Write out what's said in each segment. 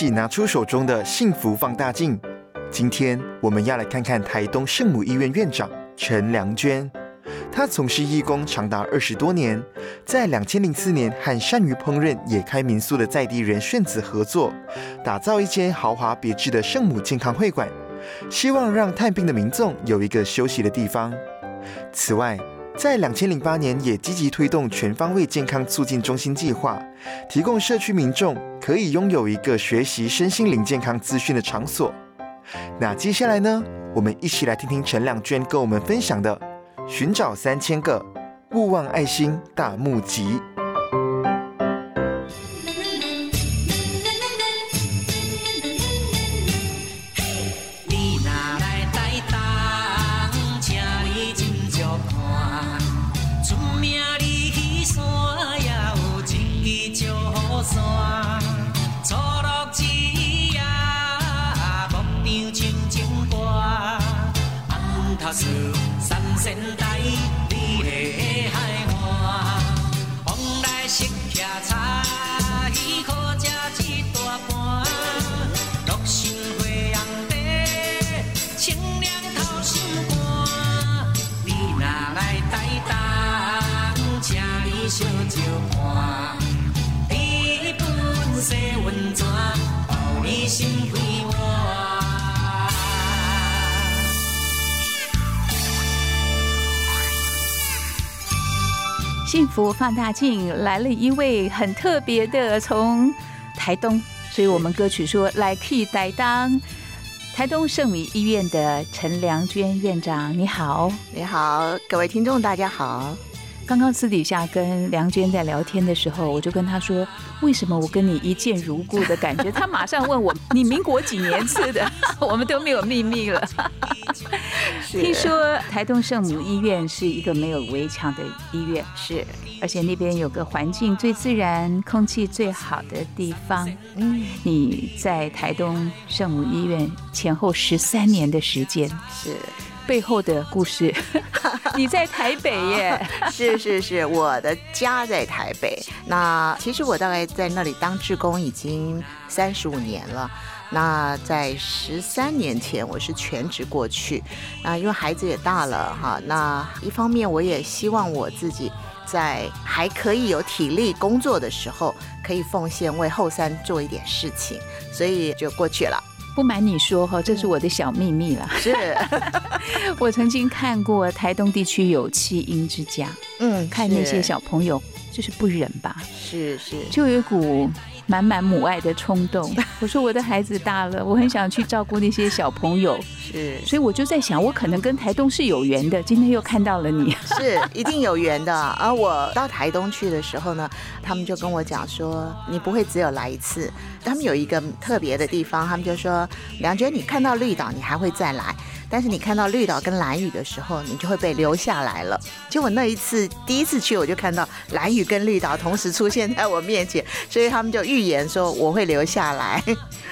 起拿出手中的幸福放大镜。今天我们要来看看台东圣母医院院长陈良娟。她从事义工长达二十多年，在两千零四年和善于烹饪、也开民宿的在地人炫子合作，打造一间豪华别致的圣母健康会馆，希望让探病的民众有一个休息的地方。此外，在两千零八年也积极推动全方位健康促进中心计划，提供社区民众可以拥有一个学习身心灵健康资讯的场所。那接下来呢，我们一起来听听陈亮娟跟我们分享的“寻找三千个勿忘爱心大募集”。放大镜来了一位很特别的，从台东，所以我们歌曲说 来 key 台当台东圣米医院的陈良娟院长，你好。你好，各位听众，大家好。刚刚私底下跟梁娟在聊天的时候，我就跟她说，为什么我跟你一见如故的感觉？她马上问我，你民国几年次的？我们都没有秘密了。听说台东圣母医院是一个没有围墙的医院，是，而且那边有个环境最自然、空气最好的地方。嗯，你在台东圣母医院前后十三年的时间，是，背后的故事，你在台北耶？是是是，我的家在台北。那其实我大概在那里当志工已经三十五年了。那在十三年前，我是全职过去。那，因为孩子也大了哈。那一方面，我也希望我自己在还可以有体力工作的时候，可以奉献为后山做一点事情，所以就过去了。不瞒你说哈，这是我的小秘密了。是，我曾经看过台东地区有弃婴之家，嗯，看那些小朋友，就是不忍吧，是是，就有一股满满母爱的冲动。我说我的孩子大了，我很想去照顾那些小朋友，是所以我就在想，我可能跟台东是有缘的。今天又看到了你，是一定有缘的。而我到台东去的时候呢，他们就跟我讲说，你不会只有来一次。他们有一个特别的地方，他们就说，梁娟，你看到绿岛，你还会再来。但是你看到绿岛跟蓝屿的时候，你就会被留下来了。结果那一次第一次去，我就看到蓝屿跟绿岛同时出现在我面前，所以他们就预言说我会留下来。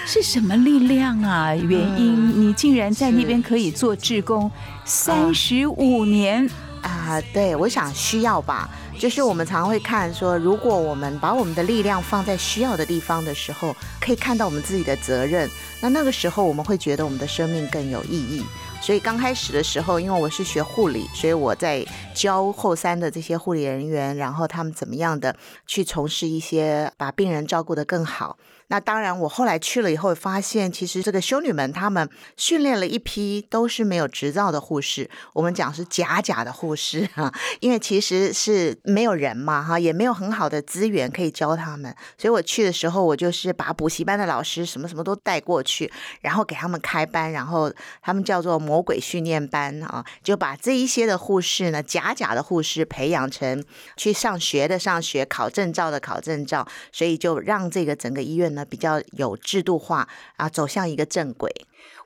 是什么力量啊？原因、嗯你竟然在那边可以做志工三十五年？啊，对，我想需要吧。就是我们常会看说，如果我们把我们的力量放在需要的地方的时候，可以看到我们自己的责任。那那个时候，我们会觉得我们的生命更有意义。所以刚开始的时候，因为我是学护理，所以我在教后山的这些护理人员，然后他们怎么样的去从事一些把病人照顾得更好。那当然，我后来去了以后，发现其实这个修女们她们训练了一批都是没有执照的护士，我们讲是假假的护士啊，因为其实是没有人嘛哈，也没有很好的资源可以教他们，所以我去的时候，我就是把补习班的老师什么什么都带过去，然后给他们开班，然后他们叫做魔鬼训练班啊，就把这一些的护士呢，假假的护士培养成去上学的上学，考证照的考证照，所以就让这个整个医院呢比较有制度化啊，走向一个正轨。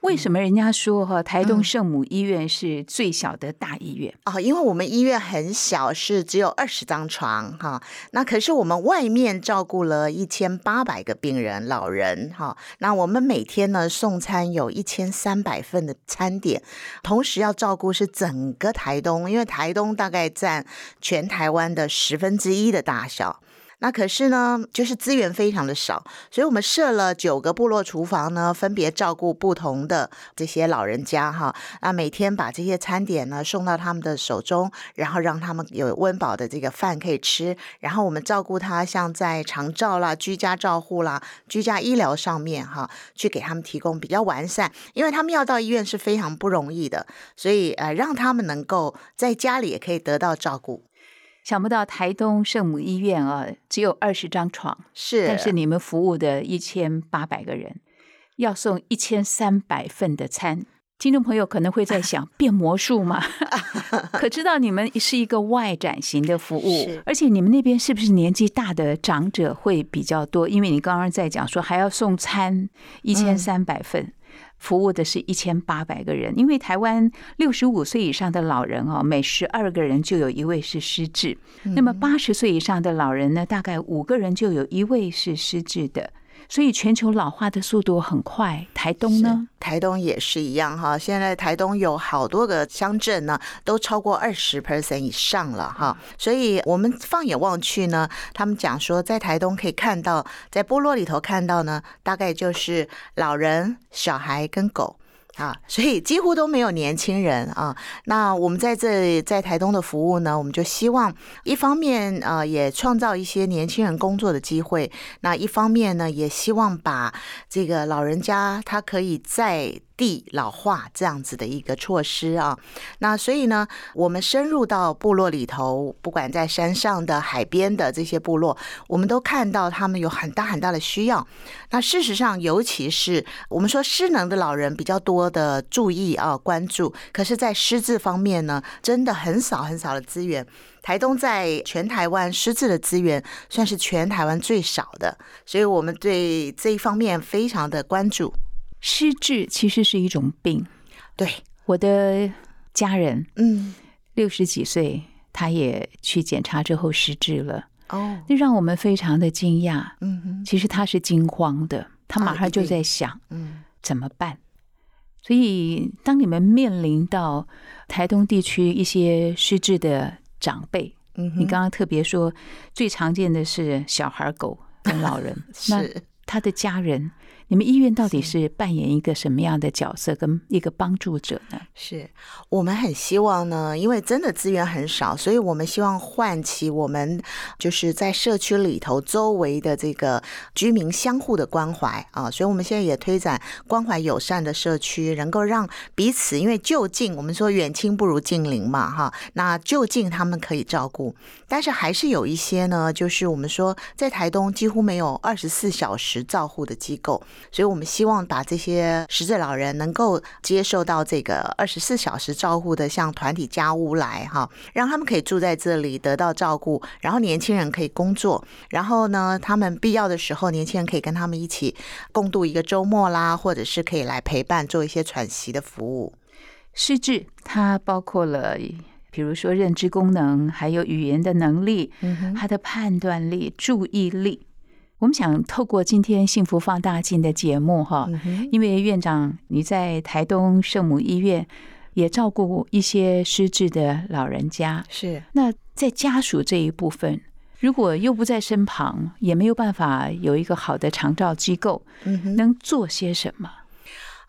为什么人家说哈台东嗯圣母医院是最小的大医院？哦，因为我们医院很小，是只有二十张床哈。那可是我们外面照顾了一千八百个病人老人哈。那我们每天呢送餐有一千三百份的餐点，同时要照顾是整个台东，因为台东大概占全台湾的十分之一的大小。那可是呢，就是资源非常的少，所以我们设了九个部落厨房呢，分别照顾不同的这些老人家哈。那每天把这些餐点呢送到他们的手中，然后让他们有温饱的这个饭可以吃。然后我们照顾他，像在长照啦、居家照护啦、居家医疗上面哈，去给他们提供比较完善，因为他们要到医院是非常不容易的，所以呃，让他们能够在家里也可以得到照顾。想不到台东圣母医院啊，只有二十张床，是，但是你们服务的一千八百个人，要送一千三百份的餐。听众朋友可能会在 想，变魔术吗？可知道你们是一个外展型的服务，而且你们那边是不是年纪大的长者会比较多？因为你刚刚在讲说还要送餐一千三百份。服务的是一千八百个人，因为台湾六十五岁以上的老人哦，每十二个人就有一位是失智。那么八十岁以上的老人呢，大概五个人就有一位是失智的。所以全球老化的速度很快。台东呢？台东也是一样哈，现在台东有好多个乡镇呢，都超过二十 percent 以上了哈。所以我们放眼望去呢，他们讲说，在台东可以看到，在部落里头看到呢，大概就是老人、小孩跟狗。啊，所以几乎都没有年轻人啊。那我们在这在台东的服务呢，我们就希望一方面啊也创造一些年轻人工作的机会，那一方面呢也希望把这个老人家他可以在地老化这样子的一个措施啊。那所以呢，我们深入到部落里头，不管在山上的、海边的这些部落，我们都看到他们有很大很大的需要。那事实上，尤其是我们说失能的老人比较多的注意啊关注，可是，在失智方面呢，真的很少很少的资源。台东在全台湾失智的资源算是全台湾最少的，所以我们对这一方面非常的关注。失智其实是一种病。对，我的家人嗯，六十几岁，他也去检查之后失智了，哦，那让我们非常的惊讶。嗯哼，其实他是惊慌的，他马上就在想嗯，怎么办。所以，当你们面临到台东地区一些失智的长辈，嗯哼，你刚刚特别说最常见的是小孩、狗跟老人，那 是。他的家人，你们医院到底是。扮演一个什么样的角色，跟一个帮助者呢？是我们很希望呢，因为真的资源很少，所以我们希望唤起我们就是在社区里头周围的这个居民相互的关怀啊，所以我们现在也推展关怀友善的社区，能够让彼此，因为就近我们说远亲不如近邻嘛哈，那就近他们可以照顾，但是还是有一些呢，就是我们说在台东几乎没有二十四小时照护的机构，所以我们希望把这些失智老人能够接受到这个二十四小时照护的，像团体家屋来哈，让他们可以住在这里得到照顾，然后年轻人可以工作，然后呢，他们必要的时候，年轻人可以跟他们一起共度一个周末啦，或者是可以来陪伴做一些喘息的服务。失智它包括了，比如说认知功能，还有语言的能力，嗯哼，他的判断力、注意力。我们想透过今天幸福放大镜的节目，哈，嗯，因为院长你在台东圣母医院也照顾一些失智的老人家，是那在家属这一部分，如果又不在身旁，也没有办法有一个好的长照机构，嗯。能做些什么？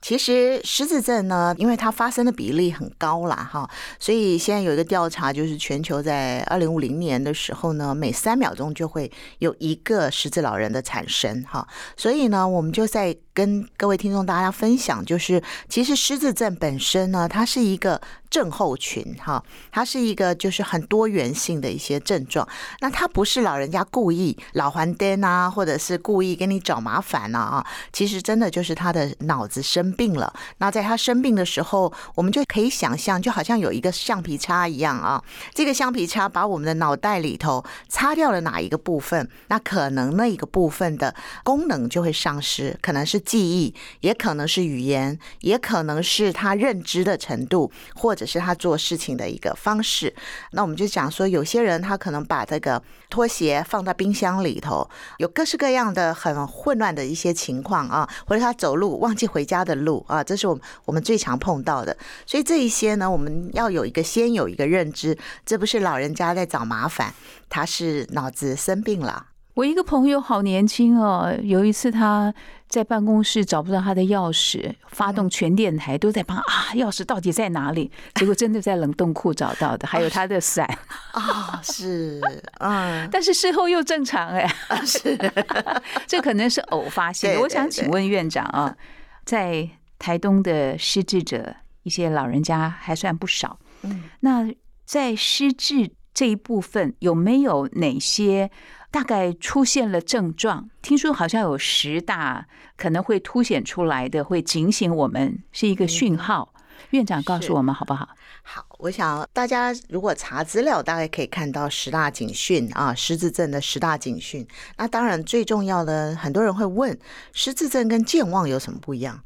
其实失智症呢，因为它发生的比例很高啦，哈，所以现在有一个调查，就是全球在二零五零年的时候呢，每三秒钟就会有一个失智老人的产生，哈，所以呢，我们就在跟各位听众大家分享，就是其实失智症本身呢，它是一个症候群哈，它是一个就是很多元性的一些症状。那它不是老人家故意老还癫啊，或者是故意给你找麻烦呐啊，其实真的就是他的脑子生病了。那在他生病的时候，我们就可以想象，就好像有一个橡皮擦一样啊，这个橡皮擦把我们的脑袋里头擦掉了哪一个部分，那可能那一个部分的功能就会丧失，可能是记忆，也可能是语言，也可能是他认知的程度，或者是他做事情的一个方式。那我们就讲说，有些人他可能把这个拖鞋放在冰箱里头，有各式各样的很混乱的一些情况啊，或者他走路忘记回家的路啊，这是我们我们最常碰到的。所以这一些呢，我们要有一个先有一个认知，这不是老人家在找麻烦，他是脑子生病了。我一个朋友好年轻哦，有一次他在办公室找不到他的钥匙，发动全电台都在帮啊，钥匙到底在哪里？结果真的在冷冻库找到的，还有他的伞。啊，是，嗯，但是事后又正常哎，是，这可能是偶发性的。我想请问院长啊，在台东的失智者，一些老人家还算不少，嗯，那在失智这一部分有没有哪些？大概出现了症状，听说好像有十大可能会凸显出来的，会警醒我们是一个讯号。院长告诉我们好不好？好，我想大家如果查资料，大概可以看到十大警讯啊，失智症的十大警讯。那当然最重要的，很多人会问，失智症跟健忘有什么不一样？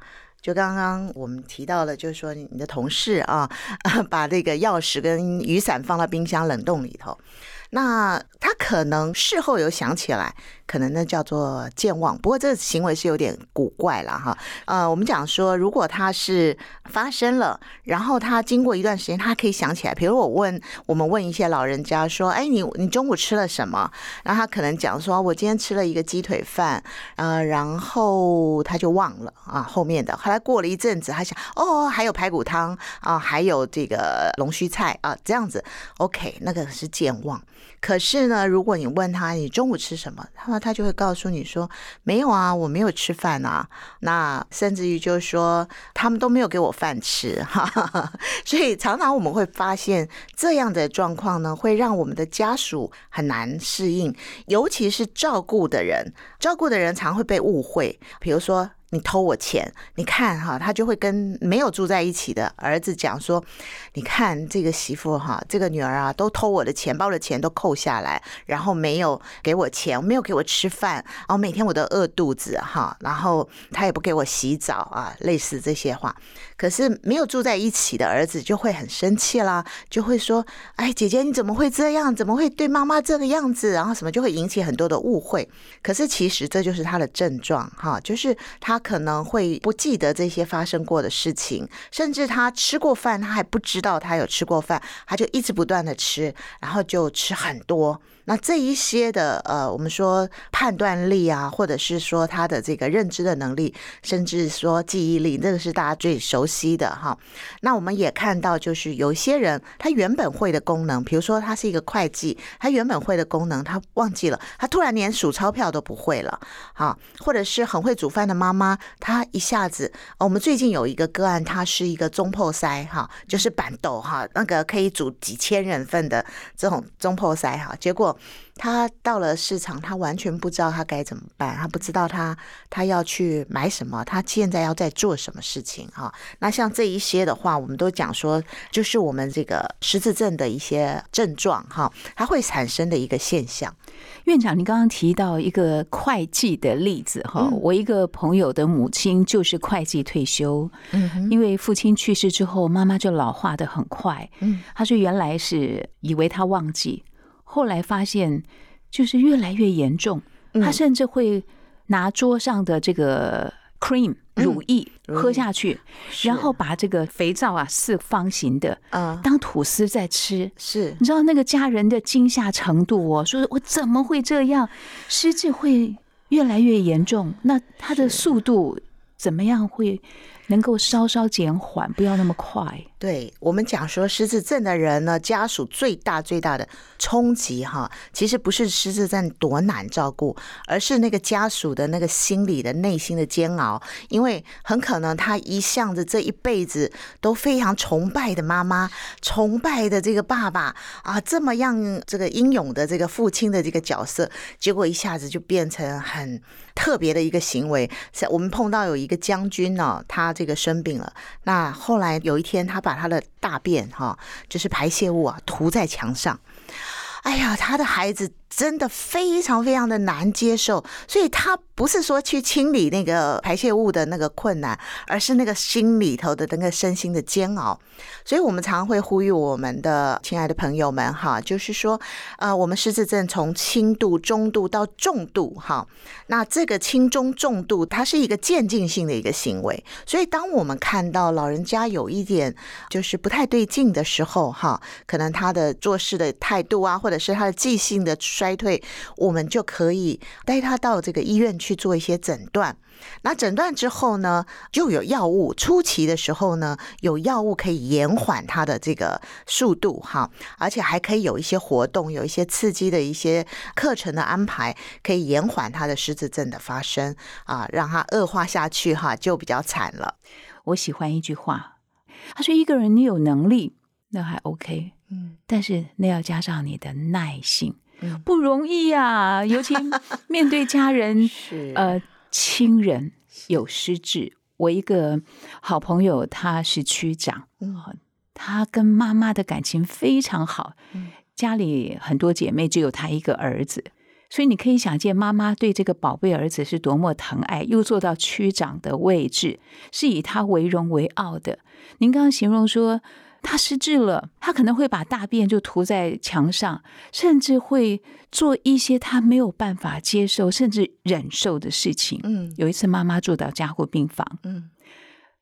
就刚刚我们提到了，就是说你的同事啊，把这个钥匙跟雨伞放到冰箱冷冻里头。那他可能事后有想起来，可能那叫做健忘。不过这个行为是有点古怪了哈。呃，我们讲说，如果他是发生了，然后他经过一段时间，他可以想起来。比如我问我们问一些老人家说：“哎，你你中午吃了什么？”然后他可能讲说：“我今天吃了一个鸡腿饭。”呃，然后他就忘了啊后面的。后来过了一阵子，他想：“哦，还有排骨汤啊，还有这个龙须菜啊，这样子。”OK，那个是健忘。可是呢，如果你问他你中午吃什么，他他就会告诉你说没有啊，我没有吃饭啊。那甚至于就是说他们都没有给我饭吃哈。所以常常我们会发现这样的状况呢，会让我们的家属很难适应，尤其是照顾的人，照顾的人常会被误会，比如说。你偷我钱，你看哈，他就会跟没有住在一起的儿子讲说，你看这个媳妇哈，这个女儿啊，都偷我的钱，把我的钱都扣下来，然后没有给我钱，没有给我吃饭，然后每天我都饿肚子哈，然后他也不给我洗澡啊，类似这些话。可是没有住在一起的儿子就会很生气啦，就会说，哎，姐姐你怎么会这样？怎么会对妈妈这个样子？然后什么就会引起很多的误会。可是其实这就是他的症状哈，就是他。他可能会不记得这些发生过的事情，甚至他吃过饭，他还不知道他有吃过饭，他就一直不断的吃，然后就吃很多。那这一些的呃，我们说判断力啊，或者是说他的这个认知的能力，甚至说记忆力，这个是大家最熟悉的哈。那我们也看到，就是有一些人他原本会的功能，比如说他是一个会计，他原本会的功能他忘记了，他突然连数钞票都不会了，哈，或者是很会煮饭的妈妈，她一下子，我们最近有一个个案，他是一个中破塞哈，就是板豆哈，那个可以煮几千人份的这种中破塞哈，结果。他到了市场，他完全不知道他该怎么办，他不知道他他要去买什么，他现在要在做什么事情哈。那像这一些的话，我们都讲说，就是我们这个失智症的一些症状哈，它会产生的一个现象。院长，你刚刚提到一个会计的例子哈，我一个朋友的母亲就是会计退休，嗯，因为父亲去世之后，妈妈就老化的很快，嗯，他说原来是以为他忘记。后来发现，就是越来越严重。他甚至会拿桌上的这个 cream 乳液喝下去，然后把这个肥皂啊四方形的啊当吐司在吃。是，你知道那个家人的惊吓程度哦，说我怎么会这样？失智会越来越严重，那他的速度怎么样会能够稍稍减缓，不要那么快。对我们讲说失智症的人呢，家属最大最大的冲击哈，其实不是失智症多难照顾，而是那个家属的那个心理的内心的煎熬，因为很可能他一向的这一辈子都非常崇拜的妈妈，崇拜的这个爸爸啊，这么样这个英勇的这个父亲的这个角色，结果一下子就变成很特别的一个行为。像我们碰到有一个将军呢，他这个生病了，那后来有一天他。把他的大便哈，就是排泄物啊，涂在墙上。哎呀，他的孩子真的非常非常的难接受，所以他不是说去清理那个排泄物的那个困难，而是那个心里头的那个身心的煎熬。所以我们常常会呼吁我们的亲爱的朋友们哈，就是说，呃，我们失智症从轻度、中度到重度哈，那这个轻中重度它是一个渐进性的一个行为。所以当我们看到老人家有一点就是不太对劲的时候哈，可能他的做事的态度啊，或者是他的记性的衰退，我们就可以带他到这个医院去做一些诊断。那诊断之后呢，就有药物。初期的时候呢，有药物可以延缓他的这个速度哈，而且还可以有一些活动，有一些刺激的一些课程的安排，可以延缓他的失智症的发生啊，让他恶化下去哈，就比较惨了。我喜欢一句话，他说：“一个人你有能力，那还 OK，嗯，但是那要加上你的耐性，不容易呀，尤其面对家人，呃。”亲人有失智，我一个好朋友他是区长，他跟妈妈的感情非常好，家里很多姐妹，只有他一个儿子，所以你可以想见妈妈对这个宝贝儿子是多么疼爱，又做到区长的位置，是以他为荣为傲的。您刚刚形容说。他失智了，他可能会把大便就涂在墙上，甚至会做一些他没有办法接受甚至忍受的事情。嗯，有一次妈妈住到加护病房，嗯，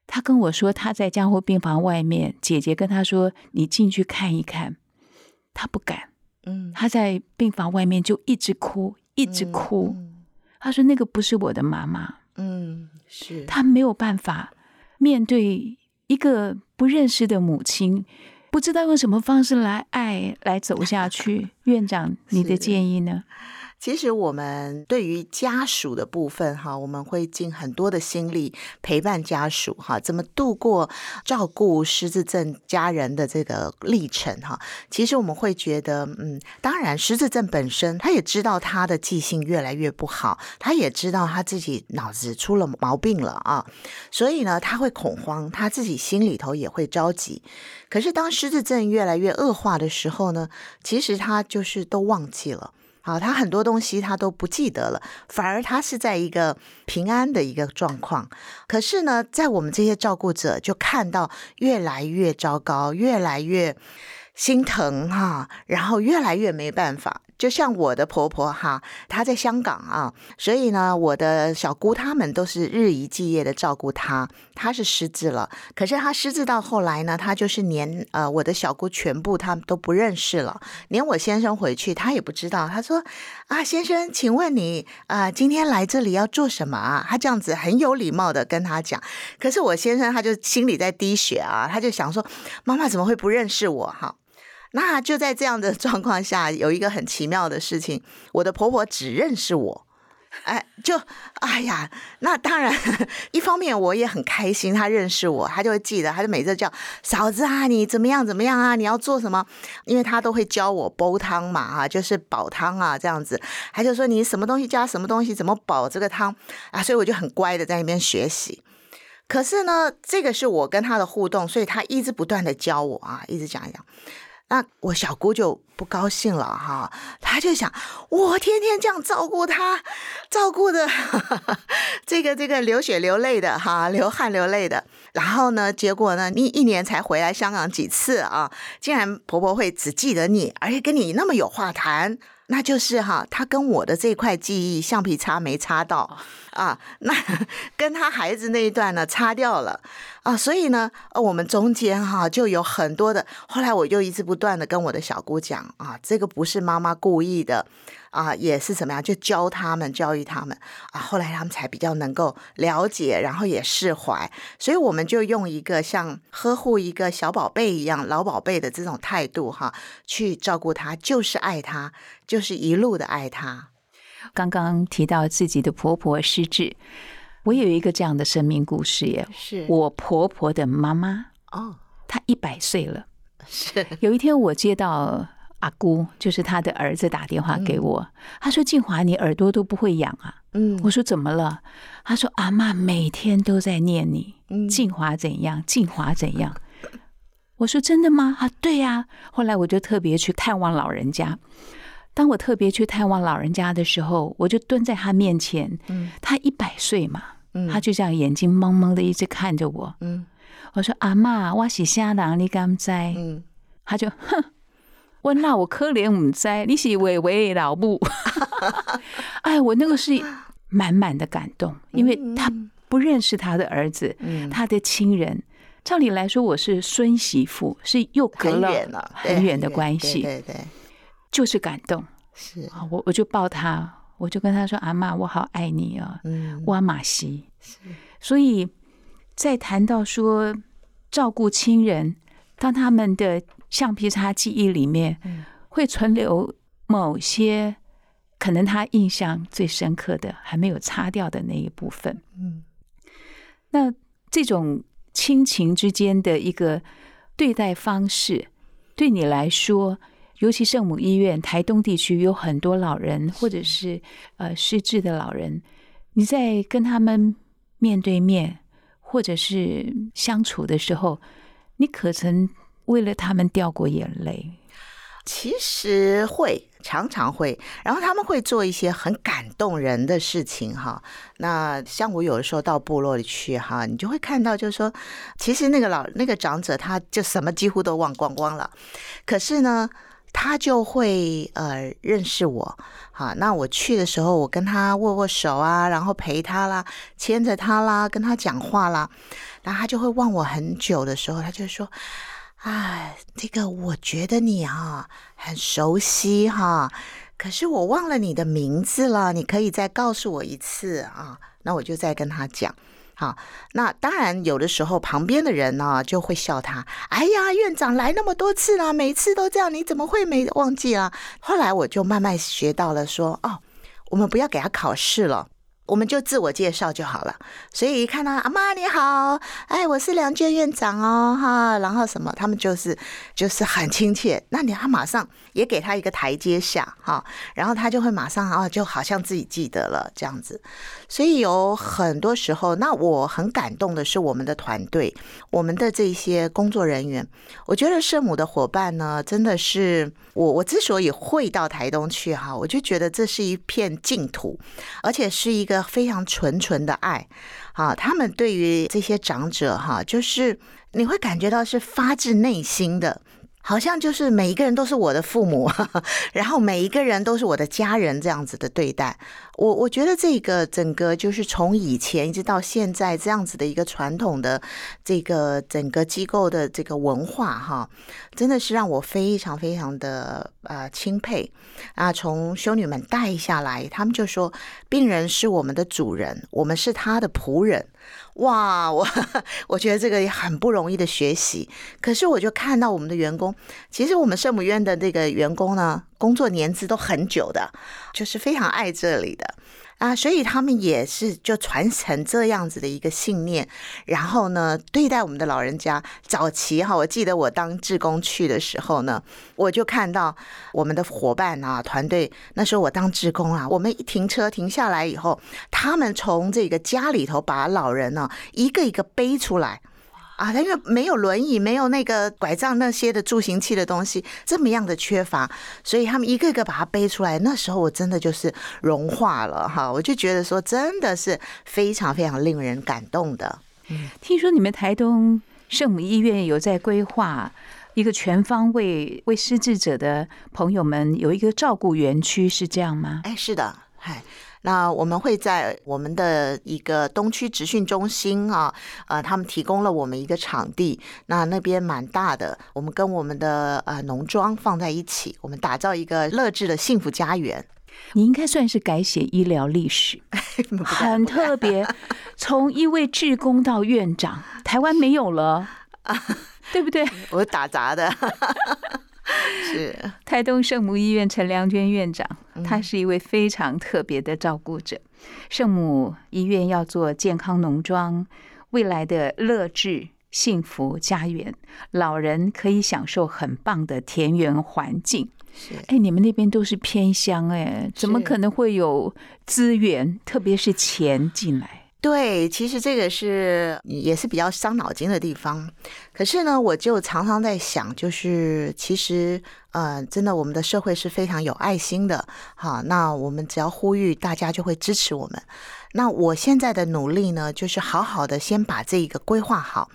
他跟我说他在加护病房外面，姐姐跟他说：“你进去看一看。”他不敢，嗯，他在病房外面就一直哭，一直哭。他说：“那个不是我的妈妈。”嗯，是他没有办法面对。一个不认识的母亲，不知道用什么方式来爱，来走下去。院长，你的建议呢？其实我们对于家属的部分哈，我们会尽很多的心力陪伴家属哈，怎么度过照顾失智症家人的这个历程哈。其实我们会觉得，嗯，当然失智症本身，他也知道他的记性越来越不好，他也知道他自己脑子出了毛病了啊，所以呢，他会恐慌，他自己心里头也会着急。可是当失智症越来越恶化的时候呢，其实他就是都忘记了。好，他很多东西他都不记得了，反而他是在一个平安的一个状况。可是呢，在我们这些照顾者就看到越来越糟糕，越来越心疼哈，然后越来越没办法。就像我的婆婆哈，她在香港啊，所以呢，我的小姑他们都是日以继夜的照顾她。她是失智了，可是她失智到后来呢，她就是连呃我的小姑全部她都不认识了，连我先生回去他也不知道。他说啊，先生，请问你啊，今天来这里要做什么啊？他这样子很有礼貌的跟他讲。可是我先生他就心里在滴血啊，他就想说，妈妈怎么会不认识我哈？那就在这样的 状况下，有一个很奇妙的事情，我的婆婆只认识我，哎，就哎呀，那当然，一方面我也很开心，她认识我，她就会记得，她就每次叫嫂子啊，你怎么样怎么样啊，你要做什么？因为她都会教我煲汤嘛，哈，就是煲汤啊，这样子，她就说你什么东西加什么东西，怎么煲这个汤啊，所以我就很乖的在那边学习。可是呢，这个是我跟她的互动，所以她一直不断的教我啊，一直讲一讲。那我小姑就不高兴了哈，她就想我天天这样照顾她，照顾的 这个这个流血流泪的哈，流汗流泪的，然后呢，结果呢，你一年才回来香港几次啊？竟然婆婆会只记得你，而且跟你那么有话谈。那就是哈，她跟我的这块记忆橡皮擦没擦到啊，那 跟他孩子那一段呢擦掉了啊，所以呢，呃，我们中间哈就有很多的。后来我就一直不断的跟我的小姑讲啊，这个不是妈妈故意的啊，也是怎么样，就教他们、教育他们啊。后来他们才比较能够了解，然后也释怀。所以我们就用一个像呵护一个小宝贝一样、老宝贝的这种态度哈，去照顾他，就是爱他，就是一路的爱他。刚刚提到自己的婆婆失智，我有一个这样的生命故事耶。是我婆婆的妈妈，哦，她一百岁了。是有一天我接到阿姑，就是她的儿子打电话给我，他说：“静华，你耳朵都不会痒啊？”嗯我说：“怎么了？”他说：“阿妈每天都在念你，嗯静华怎样，静华怎样。”我说：“真的吗？”啊，对呀、后来我就特别去探望老人家。当我特别去探望老人家的时候，我就蹲在他面前。嗯他一百岁嘛，嗯他就这样眼睛蒙蒙的一直看着我。嗯我说：“阿妈，我是啥人？你敢知？”嗯，他就哼，我那我可怜唔知，你是伟伟的老母。哎，我那个是满满的感动，因为他不认识他的儿子，嗯他的亲人。照理来说，我是孙媳妇，是又隔了很远的关系，对对对，就是感动是，啊！我我就抱他，我就跟他说：“阿妈，我好爱你啊，嗯哇马西。”所以，在谈到说照顾亲人，当他们的橡皮擦记忆里面嗯会存留某些可能他印象最深刻的还没有擦掉的那一部分，嗯那这种亲情之间的一个对待方式，对你来说，尤其圣母医院台东地区有很多老人或者是呃失智的老人，你在跟他们面对面或者是相处的时候，你可曾为了他们掉过眼泪？其实会，常常会，然后他们会做一些很感动人的事情哈。那像我有的时候到部落里去哈，你就会看到，就是说，其实那个老那个长者他就什么几乎都忘光光了，可是呢，他就会呃认识我。好，那我去的时候，我跟他握握手啊，然后陪他啦，牵着他啦，跟他讲话啦，然后他就会望我很久的时候，他就说。哎，这个我觉得你啊很熟悉哈，可是我忘了你的名字了，你可以再告诉我一次啊？那我就再跟他讲。好，那当然有的时候旁边的人呢就会笑他，哎呀，院长来那么多次了，每次都这样，你怎么会没忘记啊？后来我就慢慢学到了说，哦，我们不要给他考试了。我们就自我介绍就好了，所以一看到阿妈你好，哎，我是梁娟院长哦，哈，然后什么，他们就是就是很亲切，那你他马上也给他一个台阶下哈，然后他就会马上啊，就好像自己记得了这样子，所以有很多时候，那我很感动的是我们的团队，我们的这些工作人员，我觉得圣母的伙伴呢，真的是我我之所以会到台东去哈，我就觉得这是一片净土，而且是一个非常纯纯的爱啊！他们对于这些长者哈，就是你会感觉到是发自内心的。好像就是每一个人都是我的父母，然后每一个人都是我的家人这样子的对待。我我觉得这个整个就是从以前一直到现在这样子的一个传统的这个整个机构的这个文化哈，真的是让我非常非常的呃钦佩啊！从修女们带下来，他们就说病人是我们的主人，我们是他的仆人。哇，我 我觉得这个也很不容易的学习。可是我就看到我们的员工，其实我们圣母院的这个员工呢，工作年资都很久的，就是非常爱这里的。啊，所以他们也是就传承这样子的一个信念，然后呢，对待我们的老人家。早期哈，我记得我当志工去的时候呢，我就看到我们的伙伴啊，团队那时候我当志工啊，我们一停车停下来以后，他们从这个家里头把老人呢一个一个背出来。啊，他因为没有轮椅，没有那个拐杖那些的助行器的东西，这么样的缺乏，所以他们一个一个把它背出来。那时候我真的就是融化了哈，我就觉得说真的是非常非常令人感动的。听说你们台东圣母医院有在规划一个全方位为失智者的朋友们有一个照顾园区，是这样吗？哎，是的，嗨。那我们会在我们的一个东区职训中心啊，呃，他们提供了我们一个场地，那那边蛮大的，我们跟我们的呃农庄放在一起，我们打造一个乐智的幸福家园。你应该算是改写医疗历史，很特别。从一位志工到院长，台湾没有了，对不对？我打杂的，是台东圣母医院陈良娟院长，她是一位非常特别的照顾者。圣母医院要做健康农庄，未来的乐智幸福家园，老人可以享受很棒的田园环境。是，哎，你们那边都是偏乡，哎，怎么可能会有资源，特别是钱进来？对，其实这个是也是比较伤脑筋的地方。可是呢，我就常常在想，就是其实，呃，真的，我们的社会是非常有爱心的。好，那我们只要呼吁，大家就会支持我们。那我现在的努力呢，就是好好的先把这一个规划好。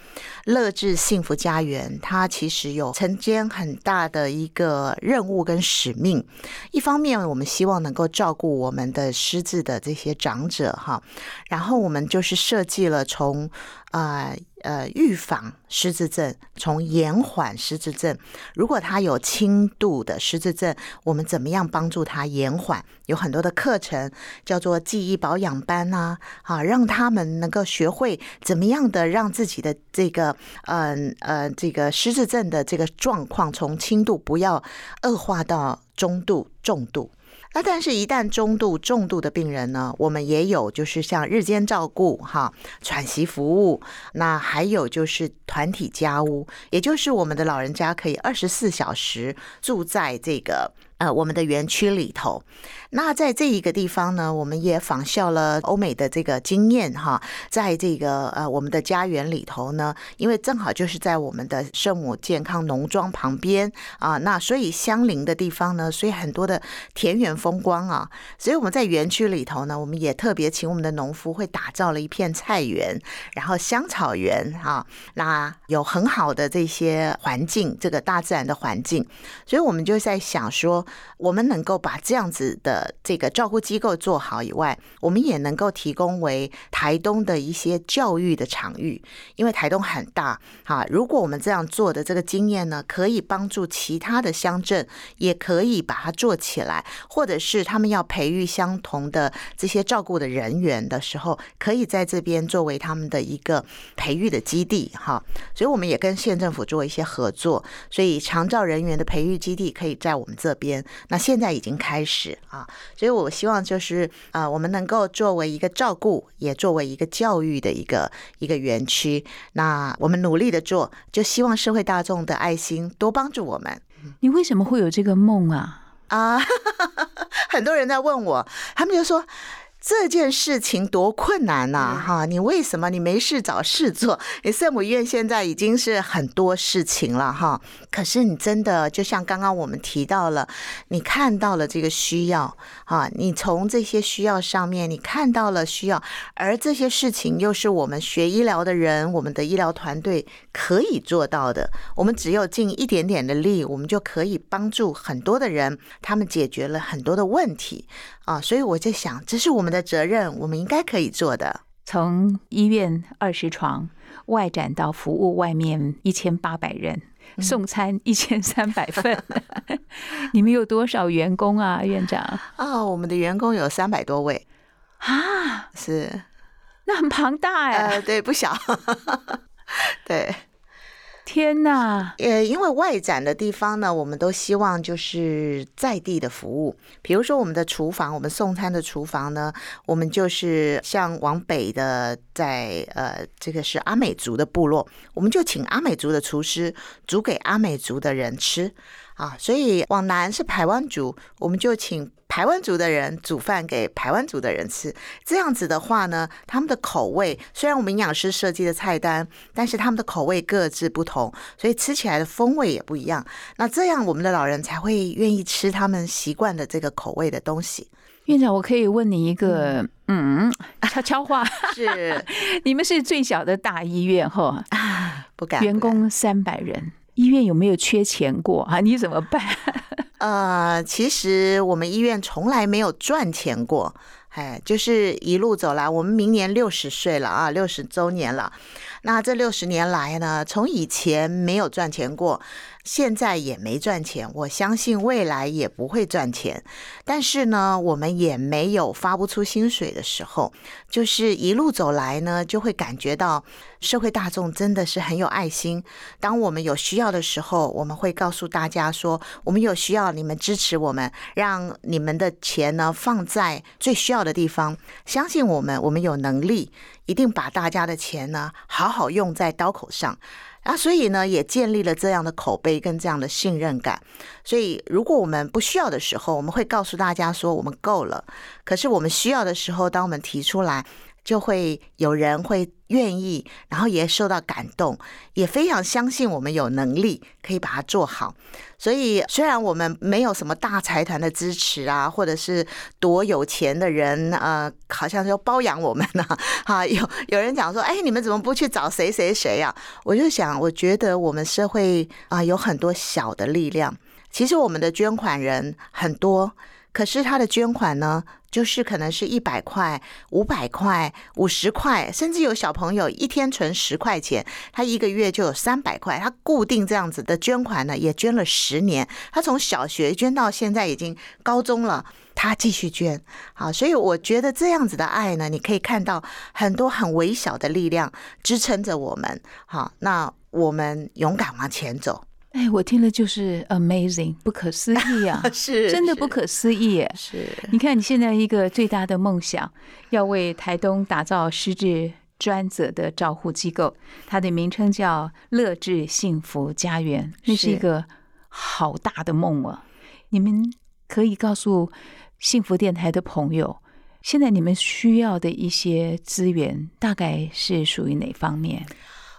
乐至幸福家园，它其实有承肩很大的一个任务跟使命。一方面，我们希望能够照顾我们的失智的这些长者哈，然后我们就是设计了从。啊，呃预防失智症，从延缓失智症。如果他有轻度的失智症，我们怎么样帮助他延缓？有很多的课程叫做记忆保养班呐，啊，让他们能够学会怎么样的让自己的这个嗯呃这个失智症的这个状况从轻度不要恶化到中度、重度。那但是，一旦中度、重度的病人呢，我们也有，就是像日间照顾、哈喘息服务，那还有就是团体家屋，也就是我们的老人家可以二十四小时住在这个。呃，我们的园区里头，那在这一个地方呢，我们也仿效了欧美的这个经验哈，在这个呃我们的家园里头呢，因为正好就是在我们的圣母健康农庄旁边啊，那所以相邻的地方呢，所以很多的田园风光啊，所以我们在园区里头呢，我们也特别请我们的农夫会打造了一片菜园，然后香草园哈，那有很好的这些环境，这个大自然的环境，所以我们就在想说。我们能够把这样子的这个照顾机构做好以外，我们也能够提供为台东的一些教育的场域，因为台东很大哈。如果我们这样做的这个经验呢，可以帮助其他的乡镇，也可以把它做起来，或者是他们要培育相同的这些照顾的人员的时候，可以在这边作为他们的一个培育的基地哈。所以我们也跟县政府做一些合作，所以长照人员的培育基地可以在我们这边。那现在已经开始啊，所以我希望就是啊，我们能够作为一个照顾，也作为一个教育的一个一个园区。那我们努力的做，就希望社会大众的爱心多帮助我们。你为什么会有这个梦啊？啊，很多人在问我，他们就说。这件事情多困难呐！哈，你为什么你没事找事做？你 圣母院现在已经是很多事情了哈。可是你真的就像刚刚我们提到了，你看到了这个需要啊，你从这些需要上面你看到了需要，而这些事情又是我们学医疗的人，我们的医疗团队可以做到的。我们只有尽一点点的力，我们就可以帮助很多的人，他们解决了很多的问题。啊，所以我在想，这是我们的责任，我们应该可以做的。从医院二十床外展到服务外面一千八百人，送餐一千三百份，你们有多少员工啊，院长？啊，我们的员工有三百多位啊，是，那很庞大哎，对，不小，对。天呐！呃，因为外展的地方呢，我们都希望就是在地的服务。比如说我们的厨房，我们送餐的厨房呢，我们就是像往北的，在呃，这个是阿美族的部落，我们就请阿美族的厨师煮给阿美族的人吃啊。所以往南是排湾族，我们就请。台湾族的人煮饭给台湾族的人吃，这样子的话呢，他们的口味虽然我们营养师设计的菜单，但是他们的口味各自不同，所以吃起来的风味也不一样。那这样我们的老人才会愿意吃他们习惯的这个口味的东西。院长，我可以问你一个嗯悄悄话，是 你们是最小的大医院哈？不敢，员工三百人，医院有没有缺钱过 啊？你怎么办？呃，其实我们医院从来没有赚钱过，哎，就是一路走来，我们明年六十岁了啊，六十周年了。那这六十年来呢，从以前没有赚钱过，现在也没赚钱，我相信未来也不会赚钱。但是呢，我们也没有发不出薪水的时候，就是一路走来呢，就会感觉到社会大众真的是很有爱心。当我们有需要的时候，我们会告诉大家说，我们有需要，你们支持我们，让你们的钱呢放在最需要的地方。相信我们，我们有能力。一定把大家的钱呢好好用在刀口上啊，所以呢也建立了这样的口碑跟这样的信任感。所以如果我们不需要的时候，我们会告诉大家说我们够了。可是我们需要的时候，当我们提出来。就会有人会愿意，然后也受到感动，也非常相信我们有能力可以把它做好。所以虽然我们没有什么大财团的支持啊，或者是多有钱的人，呃，好像就包养我们呢，哈，有有人讲说，哎，你们怎么不去找谁谁谁呀？我就想，我觉得我们社会啊有很多小的力量，其实我们的捐款人很多。可是他的捐款呢，就是可能是一百块、五百块、五十块，甚至有小朋友一天存十块钱，他一个月就有三百块。他固定这样子的捐款呢，也捐了十年。他从小学捐到现在已经高中了，他继续捐。好，所以我觉得这样子的爱呢，你可以看到很多很微小的力量支撑着我们。好，那我们勇敢往前走。哎，我听了就是 amazing，不可思议啊！是，真的不可思议。是，你看你现在一个最大的梦想，要为台东打造失智专责的照护机构，它的名称叫乐智幸福家园，那是一个好大的梦啊！你们可以告诉幸福电台的朋友，现在你们需要的一些资源，大概是属于哪方面？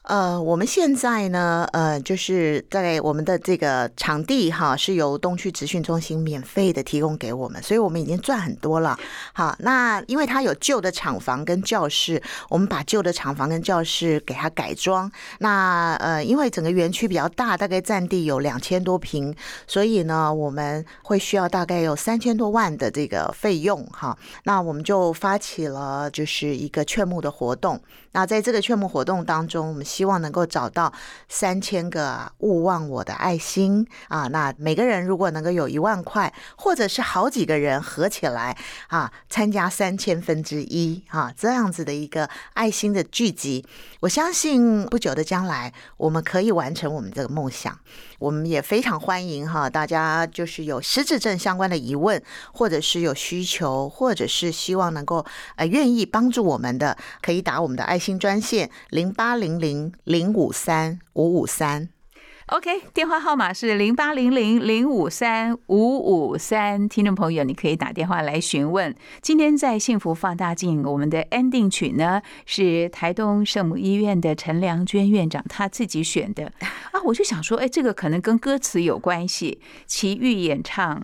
呃，我们现在呢，呃，就是在我们的这个场地哈，是由东区职训中心免费的提供给我们，所以我们已经赚很多了。好，那因为它有旧的厂房跟教室，我们把旧的厂房跟教室给它改装。那呃，因为整个园区比较大，大概占地有两千多平，所以呢，我们会需要大概有三千多万的这个费用哈。那我们就发起了就是一个劝募的活动。那在这个劝募活动当中，我们希望能够找到三千个勿忘我的爱心啊！那每个人如果能够有一万块，或者是好几个人合起来啊，参加三千分之一啊，这样子的一个爱心的聚集，我相信不久的将来，我们可以完成我们这个梦想。我们也非常欢迎哈，大家就是有失智症相关的疑问，或者是有需求，或者是希望能够呃愿意帮助我们的，可以打我们的爱心专线零八零零零五三五五三。OK，电话号码是零八零零零五三五五三，听众朋友，你可以打电话来询问。今天在幸福放大镜，我们的 ending 曲呢是台东圣母医院的陈良娟院长他自己选的 啊，我就想说，哎，这个可能跟歌词有关系。齐豫演唱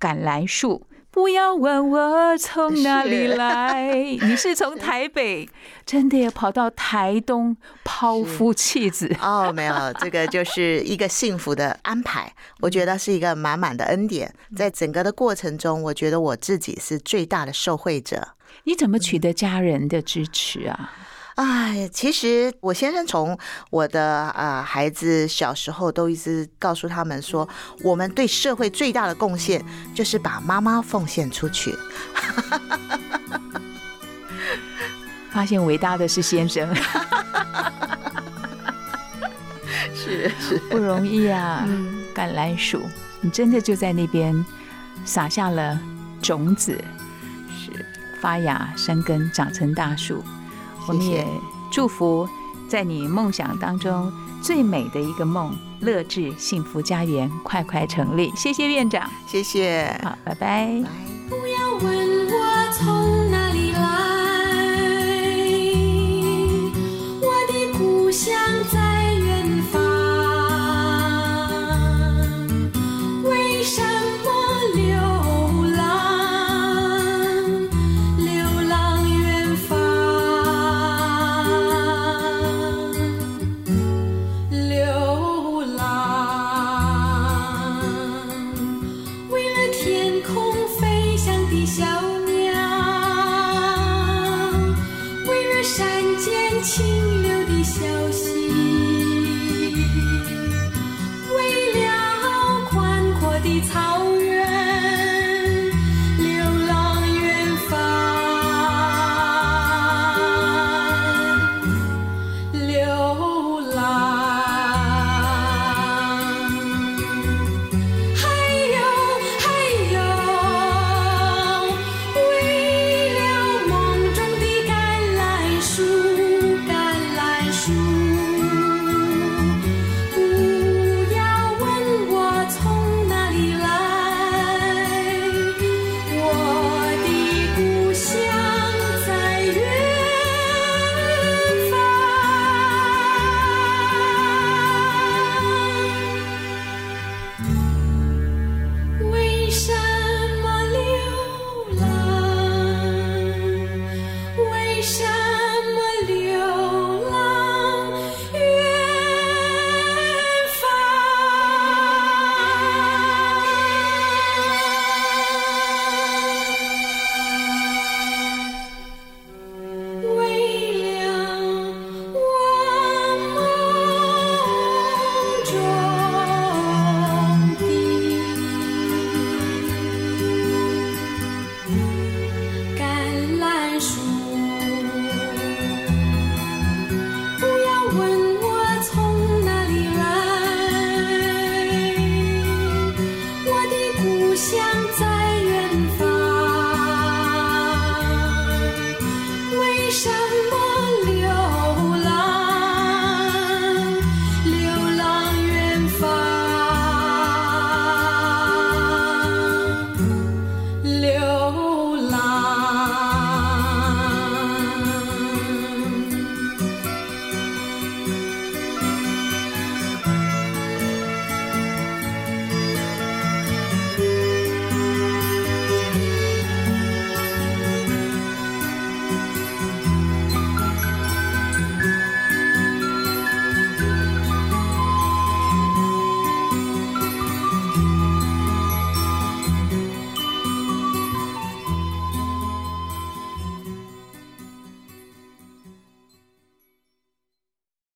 《橄榄树》。不要问我从哪里来，你是从台北真的要跑到台东抛夫弃子哦？没有，这个就是一个幸福的安排，我觉得是一个满满的恩典。在整个的过程中，我觉得我自己是最大的受惠者。你怎么取得家人的支持啊？哎，其实我先生从我的啊孩子小时候都一直告诉他们说，我们对社会最大的贡献就是把妈妈奉献出去。发现伟大的是先生，是是 不容易啊！橄榄树，你真的就在那边撒下了种子，是发芽生根，长成大树。我们也祝福，在你梦想当中最美的一个梦——乐智幸福家园，快快成立。谢谢院长，谢谢，好，拜拜。不要问。